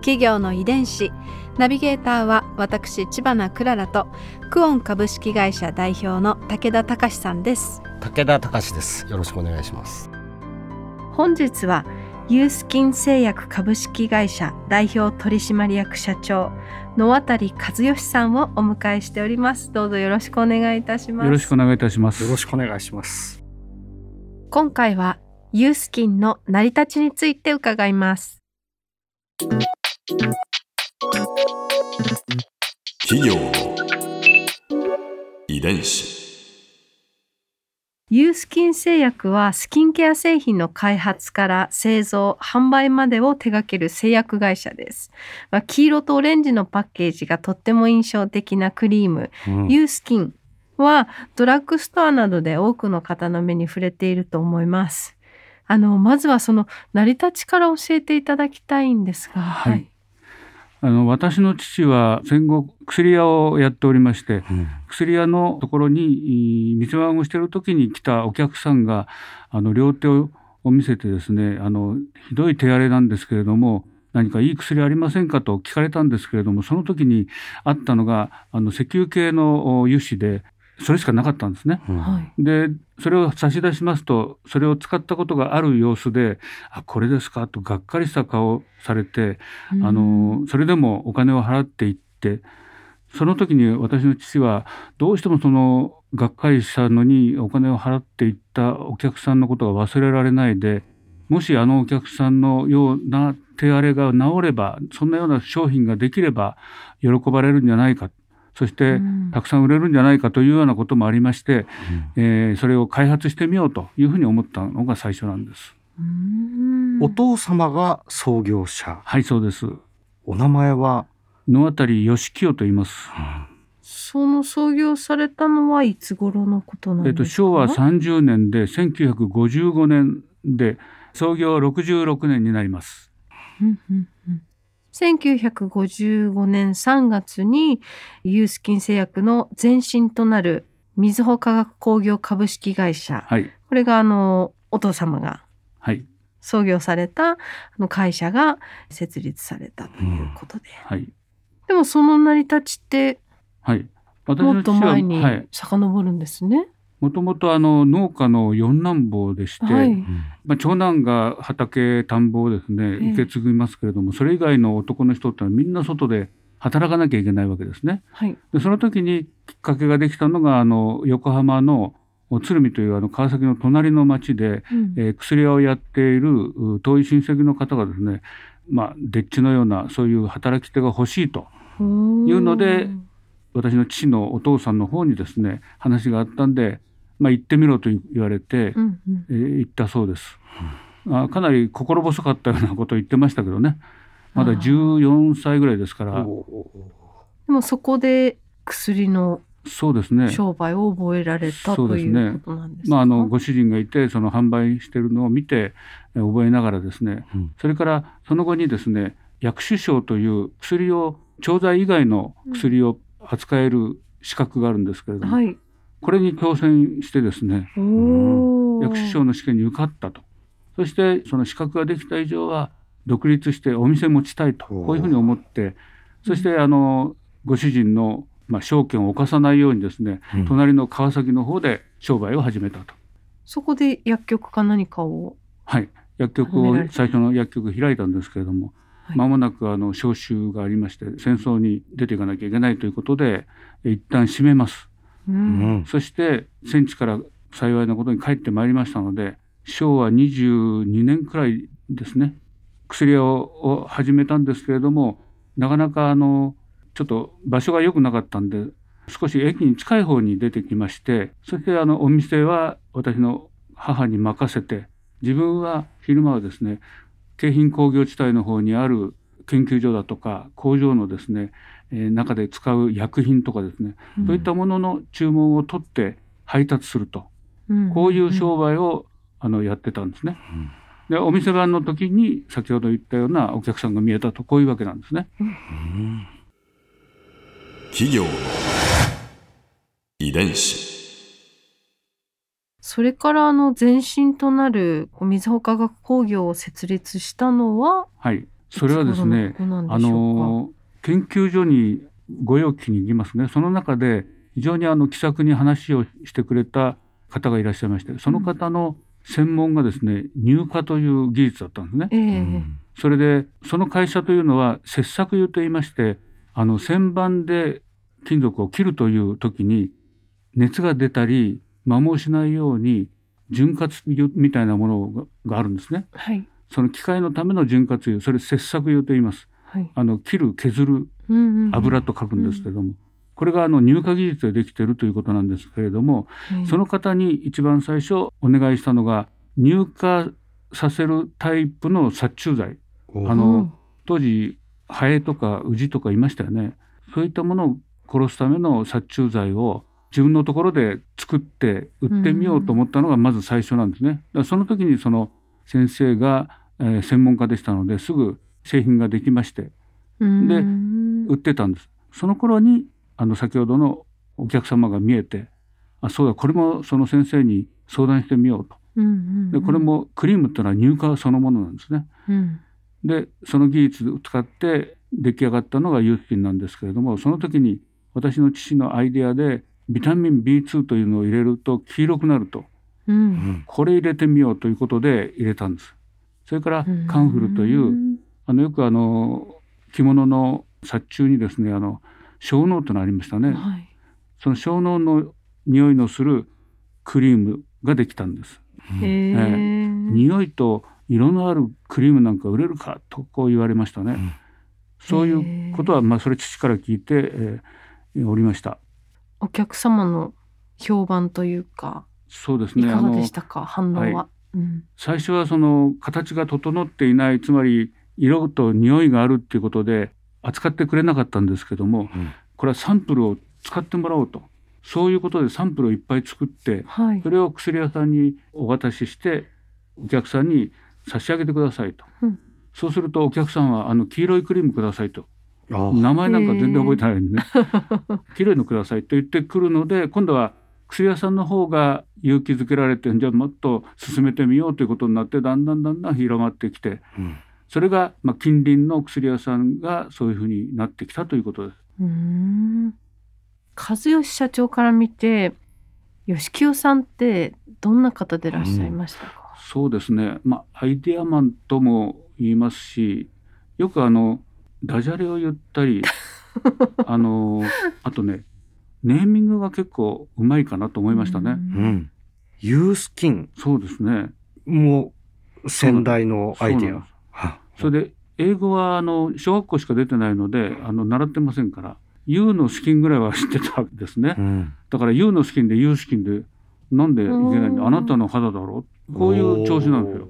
企業の遺伝子。ナビゲーターは私千葉なクララとクオン株式会社代表の武田隆さんです。武田隆です。よろしくお願いします。本日はユースキン製薬株式会社代表取締役社長野渡和義さんをお迎えしております。どうぞよろしくお願いいたします。よろしくお願いいたします。よろしくお願いします。今回はユースキンの成り立ちについて伺います企業の遺伝子。ユースキン製薬はスキンケア製品の開発から製造、販売までを手掛ける製薬会社です。まあ、黄色とオレンジのパッケージがとっても印象的なクリーム、うんユースキンはドラッグストアなどで多くの方の目に触れていると思います。あの、まずはその成り立ちから教えていただきたいんですが、はいあの私の父は戦後薬屋をやっておりましてうん。薬屋のところにい店番をしている時に来たお客さんがあの両手を見せてですねあのひどい手荒れなんですけれども何かいい薬ありませんかと聞かれたんですけれどもその時にあったのがあの石油系のお油脂でそれしかなかったんですね。でそれを差し出しますとそれを使ったことがある様子で「あこれですか?」とがっかりした顔をされてあのそれでもお金を払っていってその時に私の父はどうしてもそのがっかりしたのにお金を払っていったお客さんのことが忘れられないでもしあのお客さんのような手荒れが治ればそんなような商品ができれば喜ばれるんじゃないかそしてうん。たくさん売れるんじゃないかというようなこともありまして、えーそれを開発してみようというふうに思ったのが最初なんです。うん。お父様が創業者。はいそうです。お名前は、野渡義清と言います。その創業されたのはいつ頃のことなんえっと、ですか、昭和30年で1955年で創業66年になります。うんうんうん1955年3月にユースキン製薬の前身となるみずほ化学工業株式会社はい。これがあのお父様がはい。創業されたあの会社が設立されたということで、はい。でもその成り立ちってはい。私もっと前にはい。遡るんですね。もともとあの農家の四男坊でして、はい。まあ、長男が畑田んぼをですねええ。受け継ぎますけれども、それ以外の男の人ってのはみんな外で働かなきゃいけないわけですね。はい。でその時にきっかけができたのがあの横浜の鶴見というあの川崎の隣の町で、うん。えー薬屋をやっているう遠い親戚の方がですねまあでっちのようなそういう働き手が欲しいというので私の父のお父さんの方にですね話があったんで、まあ、行ってみろと言われて、うんうん。えー行ったそうです。あかなり心細かったようなことを言ってましたけどね。まだあー。14歳ぐらいですから。おでもそこで薬のそうですね。商売を覚えられたとそうですねいうことなんですか？まあ、あのご主人がいてその販売してるのを見てえー覚えながらですね。うん。それからその後にですね薬種賞という薬を調剤以外の薬を扱える資格があるんですけれども、はい。これに挑戦してですねおお。薬種賞の試験に受かったとそしてその資格ができた以上は独立してお店持ちたいとこういうふうに思ってそしてあのご主人のまあ証券を犯さないようにですねうん隣の川崎の方で商売を始めたと。そこで薬局か何かを。はい、薬局を最初の薬局開いたんですけれども、はい間もなくあの召集がありまして戦争に出ていかなきゃいけないということでえ一旦閉めます。そして戦地から幸いなことに帰ってまいりましたので昭和22年くらいですね。薬屋を始めたんですけれどもなかなかあのちょっと場所が良くなかったんで少し駅に近い方に出てきましてそしてあのお店は私の母に任せて自分は昼間はですね京浜工業地帯の方にある研究所だとか工場のですね、えー中で使う薬品とかですね、そういったものの注文を取って配達すると。こういう商売をあのやってたんですね。でお店番の時に先ほど言ったようなお客さんが見えたとこういうわけなんですね。企業の遺伝子。それからあの前身となるこうみずほ化学工業を設立したのははい、それはですねあなんでしょうか？の研究所にご用聞きに行きますねその中で非常にあの気さくに話をしてくれた方がいらっしゃいましてその方の専門がですね乳化という技術だったんですね。ええそれでその会社というのは切削油といいましてあの旋盤で金属を切るという時に熱が出たり摩耗しないように潤滑油みたいなものががあるんですね。はいその機械のための潤滑油それ切削油と言います。はい。あの切る削るうんうんうん。油と書くんですけども、これがあの乳化技術でできているということなんですけれども、はいその方に一番最初お願いしたのが乳化させるタイプの殺虫剤。あのうん。当時ハエとかウジとかいましたよね。そういったものを殺すための殺虫剤を自分のところで作って売ってみようと思ったのがまず最初なんですね。だからその時にその先生が、えー専門家でしたのですぐ製品ができましてうんでうん売ってたんです。その頃にあの先ほどのお客様が見えてあそうだこれもその先生に相談してみようと。うんうんでこれもクリームっていうのは乳化そのものなんですね。うんでその技術を使って出来上がったのがユースキンなんですけれどもその時に私の父のアイデアでビタミン B2 というのを入れると黄色くなるとうんこれ入れてみようということで入れたんです。それからカンフルというあのよくあの着物の殺虫にですねあの小脳というのありましたね。はいその小脳の匂いのするクリームができたんです。へえ匂いと色のあるクリームなんか売れるかとこう言われましたね。うんそういうことはまあそれ父から聞いて、えーおりました。お客様の評判というかそうですね。いかがあのでしたか？反応は、はうん最初はその形が整っていないつまり色と匂いがあるっていうことで扱ってくれなかったんですけども、うん。これはサンプルを使ってもらおうと。そういうことでサンプルをいっぱい作ってはい。それを薬屋さんにお渡ししてお客さんに差し上げてくださいと、うん。そうするとお客さんはあの黄色いクリームくださいと。あ名前なんか全然覚えてないのにね。黄色いのくださいと言ってくるので今度は薬屋さんの方が勇気づけられてじゃあもっと進めてみようということになってだんだんだんだん広まってきてうんそれがまあ近隣の薬屋さんがそういうふうになってきたということです。うーん。和義社長から見て吉清さんってどんな方でいらっしゃいましたか、そうですね、まあ、アイデアマンとも言いますしよくあのダジャレを言ったり あのあとねネーミングが結構うまいかなと思いましたね。うん。ユースキン。そうですね。も先代のアイデアそれで英語はあの小学校しか出てないのであの習ってませんから U のスキンぐらいは知ってたわけですね。うん。だから U のスキンで U スキンでなんでいけないんうんだあなたの肌だろ？うこういう調子なんですよ。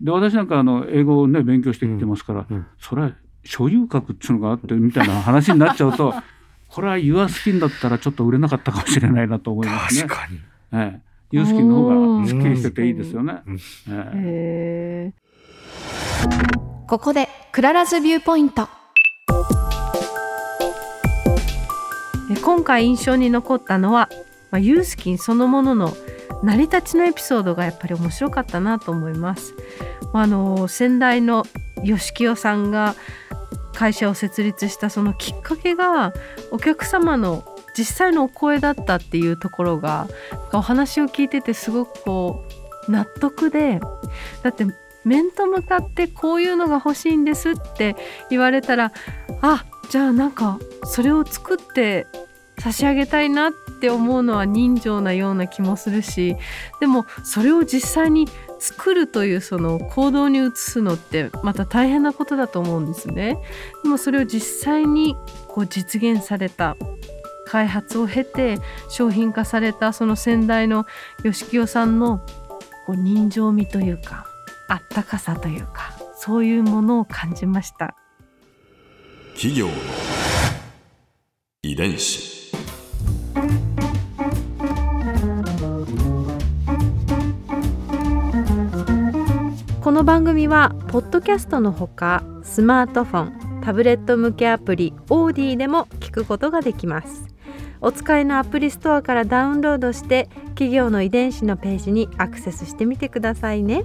で私なんかあの英語をね勉強してきてますから、うん。うん。それは所有格っていうのがあってみたいな話になっちゃうと これは Your スキンだったらちょっと売れなかったかもしれないなと思いますね。確かに。ええ、U スキンの方がすっきりしてていいですよね。うん。ええここでクララズビューポイント今回印象に残ったのは、まあ、ユースキンそのものの成り立ちのエピソードがやっぱり面白かったなと思います。ああの先代の吉清さんが会社を設立したそのきっかけがお客様の実際のお声だったっていうところがお話を聞いててすごくこう納得でだって面と向かってこういうのが欲しいんですって言われたらあじゃあなんかそれを作って差し上げたいなって思うのは人情なような気もするしでもそれを実際に作るというその行動に移すのってまた大変なことだと思うんですね。でもそれを実際にこう実現された開発を経て商品化されたその先代の吉清さんのこう人情味というかあったかさというかそういうものを感じました。企業の遺伝子。この番組はポッドキャストのほかスマートフォンタブレット向けアプリオーディでも聞くことができます。お使いのアプリストアからダウンロードして企業の遺伝子のページにアクセスしてみてくださいね